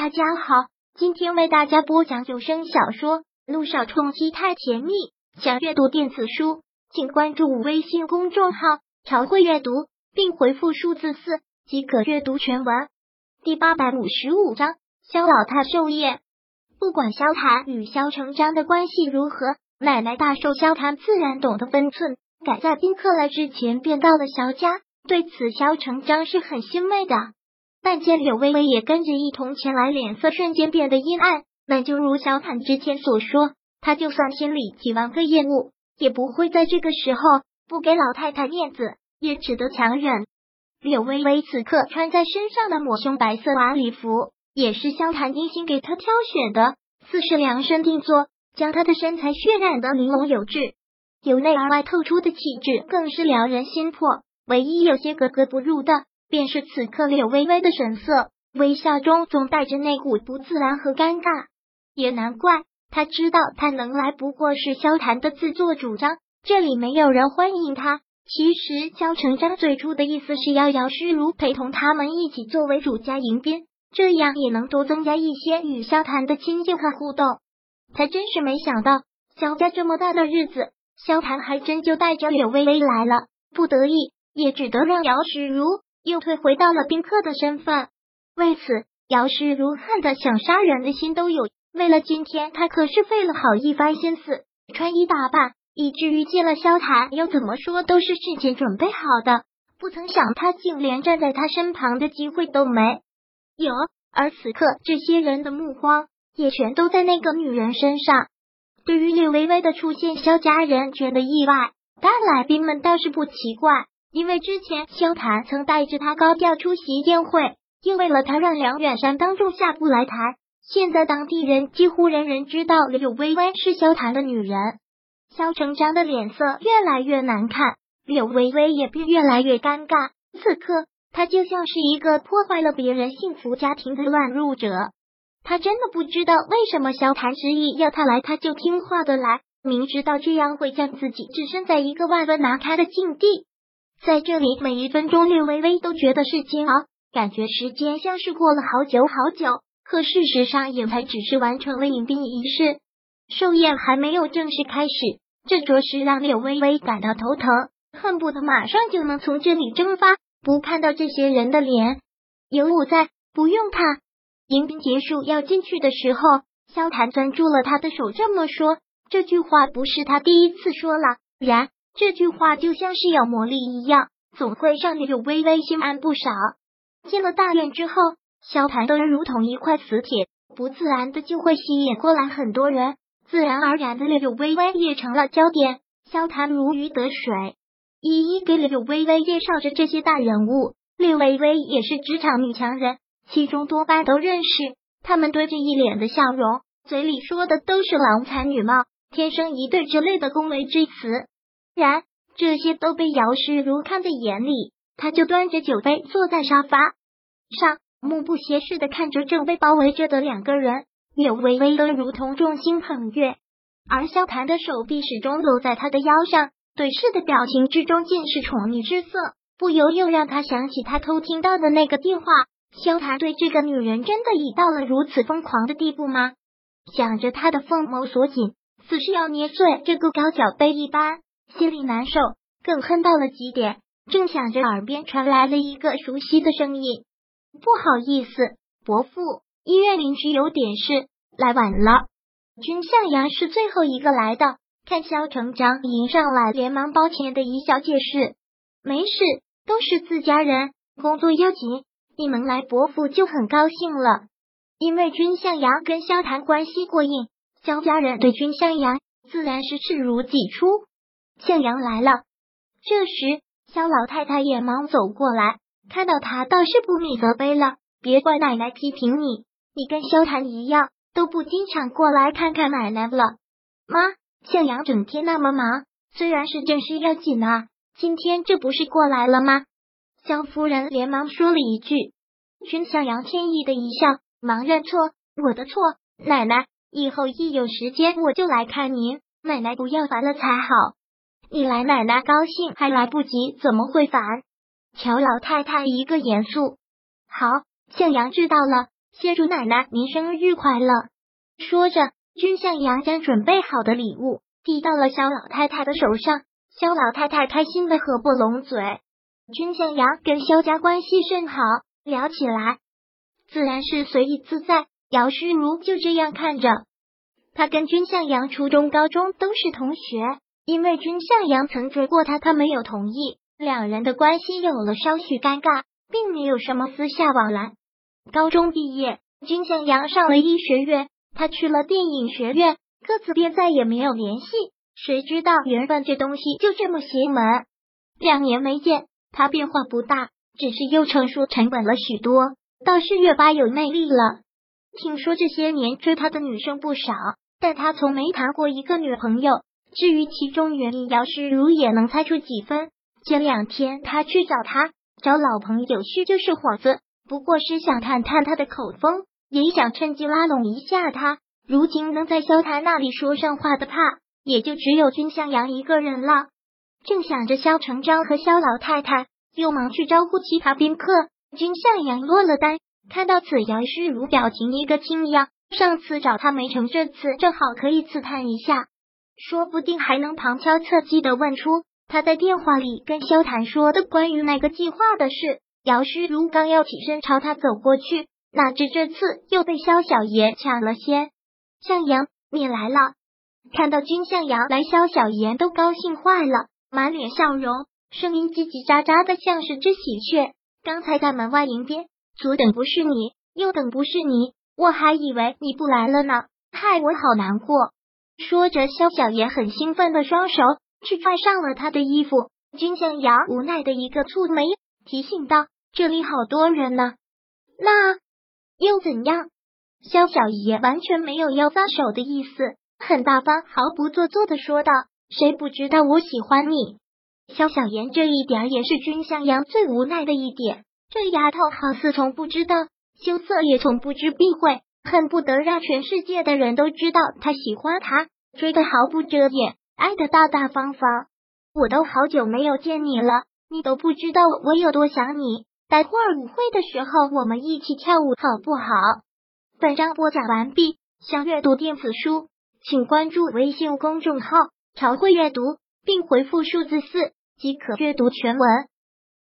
大家好，今天为大家播讲有声小说《路上冲击太甜蜜》。想阅读电子书，请关注微信公众号“朝会阅读”，并回复数字四即可阅读全文。第八百五十五章：萧老太寿宴。不管萧谈与萧成章的关系如何，奶奶大寿，萧谈自然懂得分寸，赶在宾客来之前便到了萧家。对此，萧成章是很欣慰的。但见柳微微也跟着一同前来，脸色瞬间变得阴暗。那就如小坦之前所说，他就算心里几万个厌恶，也不会在这个时候不给老太太面子，也只得强忍。柳微微此刻穿在身上的抹胸白色晚礼服，也是萧坦精心给她挑选的，似是量身定做，将她的身材渲染的玲珑有致，由内而外透出的气质更是撩人心魄。唯一有些格格不入的。便是此刻柳微微的神色，微笑中总带着那股不自然和尴尬。也难怪，他知道他能来不过是萧谈的自作主张，这里没有人欢迎他。其实萧成章最初的意思是要姚诗如陪同他们一起作为主家迎宾，这样也能多增加一些与萧谈的亲近和互动。他真是没想到，萧家这么大的日子，萧谈还真就带着柳微微来了。不得已，也只得让姚诗如。又退回到了宾客的身份，为此姚氏如恨的想杀人的心都有。为了今天，他可是费了好一番心思，穿衣打扮，以至于见了萧谈，又怎么说都是事前准备好的。不曾想，他竟连站在他身旁的机会都没有。而此刻，这些人的目光也全都在那个女人身上。对于柳微微的出现，萧家人觉得意外，但来宾们倒是不奇怪。因为之前萧谈曾带着他高调出席宴会，又为了他让梁远山当众下不来台。现在当地人几乎人人知道柳微微是萧谈的女人，萧成章的脸色越来越难看，柳微微也越来越尴尬。此刻他就像是一个破坏了别人幸福家庭的乱入者。他真的不知道为什么萧谈执意要他来，他就听话的来，明知道这样会将自己置身在一个万分难堪的境地。在这里，每一分钟，略微微都觉得是煎熬，感觉时间像是过了好久好久。可事实上，也才只是完成了迎宾仪式，寿宴还没有正式开始。这着实让柳微微感到头疼，恨不得马上就能从这里蒸发，不看到这些人的脸。有我在，不用怕。迎宾结束要进去的时候，萧谈攥住了他的手，这么说。这句话不是他第一次说了，然。这句话就像是有魔力一样，总会让柳微微心安不少。进了大院之后，萧谈的人如同一块磁铁，不自然的就会吸引过来很多人，自然而然的柳微微也成了焦点。萧谈如鱼得水，一一给柳微微介绍着这些大人物。柳微微也是职场女强人，其中多半都认识。他们堆着一脸的笑容，嘴里说的都是郎才女貌、天生一对之类的恭维之词。然这些都被姚诗如看在眼里，他就端着酒杯坐在沙发上，目不斜视的看着正被包围着的两个人，柳微微的如同众星捧月，而萧谈的手臂始终搂在他的腰上，对视的表情之中尽是宠溺之色，不由又让他想起他偷听到的那个电话。萧谈对这个女人真的已到了如此疯狂的地步吗？想着他的凤眸锁紧，似是要捏碎这个高脚杯一般。心里难受，更恨到了极点。正想着，耳边传来了一个熟悉的声音：“不好意思，伯父，医院邻居有点事，来晚了。”君向阳是最后一个来的，看萧成章迎上来，连忙抱歉的一笑，解释：“没事，都是自家人，工作要紧，你们来，伯父就很高兴了。因为君向阳跟萧谈关系过硬，萧家人对君向阳自然是视如己出。”向阳来了。这时，肖老太太也忙走过来，看到他，倒是不免责备了：“别怪奶奶批评你，你跟萧谈一样，都不经常过来看看奶奶了。”妈，向阳整天那么忙，虽然是正事要紧啊，今天这不是过来了吗？肖夫人连忙说了一句。君向阳歉意的一笑，忙认错：“我的错，奶奶，以后一有时间我就来看您，奶奶不要烦了才好。”你来，奶奶高兴还来不及，怎么会烦？乔老太太一个严肃。好，向阳知道了。谢祝奶奶您生日快乐。说着，君向阳将准备好的礼物递到了肖老太太的手上，肖老太太开心的合不拢嘴。君向阳跟肖家关系甚好，聊起来自然是随意自在。姚诗如就这样看着他，跟君向阳初中、高中都是同学，因为君向阳曾追过他，他没有同意，两人的关系有了稍许尴尬，并没有什么私下往来。高中毕业，君向阳上了医学院，他去了电影学院，各自便再也没有联系。谁知道缘分这东西就这么邪门？两年没见，他变化不大，只是又成熟沉稳了许多，倒是越发有魅力了。听说这些年追他的女生不少，但他从没谈过一个女朋友。至于其中原因，姚诗如也能猜出几分。前两天他去找他，找老朋友叙旧是幌子，不过是想探探他的口风，也想趁机拉拢一下他。如今能在萧谈那里说上话的，怕也就只有君向阳一个人了。正想着，萧成章和萧老太太又忙去招呼其他宾客，君向阳落了单。看到此，姚诗如表情一个惊讶。上次找他没成，这次正好可以刺探一下，说不定还能旁敲侧击的问出他在电话里跟萧谈说的关于那个计划的事。姚诗如刚要起身朝他走过去，哪知这次又被萧小言抢了先。向阳，你来了！看到君向阳来，萧小言都高兴坏了，满脸笑容，声音叽叽喳喳的，像是只喜鹊。刚才在门外迎宾。左等不是你，右等不是你，我还以为你不来了呢，害我好难过。说着，萧小言很兴奋的双手去拽上了他的衣服。君向阳无奈的一个蹙眉，提醒道：“这里好多人呢。”那又怎样？萧小爷完全没有要撒手的意思，很大方，毫不做作的说道：“谁不知道我喜欢你？”萧小言这一点也是君向阳最无奈的一点。这丫头好似从不知道羞涩，也从不知避讳，恨不得让全世界的人都知道他喜欢他，追的毫不遮掩，爱的大大方方。我都好久没有见你了，你都不知道我有多想你。待会儿舞会的时候，我们一起跳舞好不好？本章播讲完毕。想阅读电子书，请关注微信公众号“朝会阅读”，并回复数字四即可阅读全文。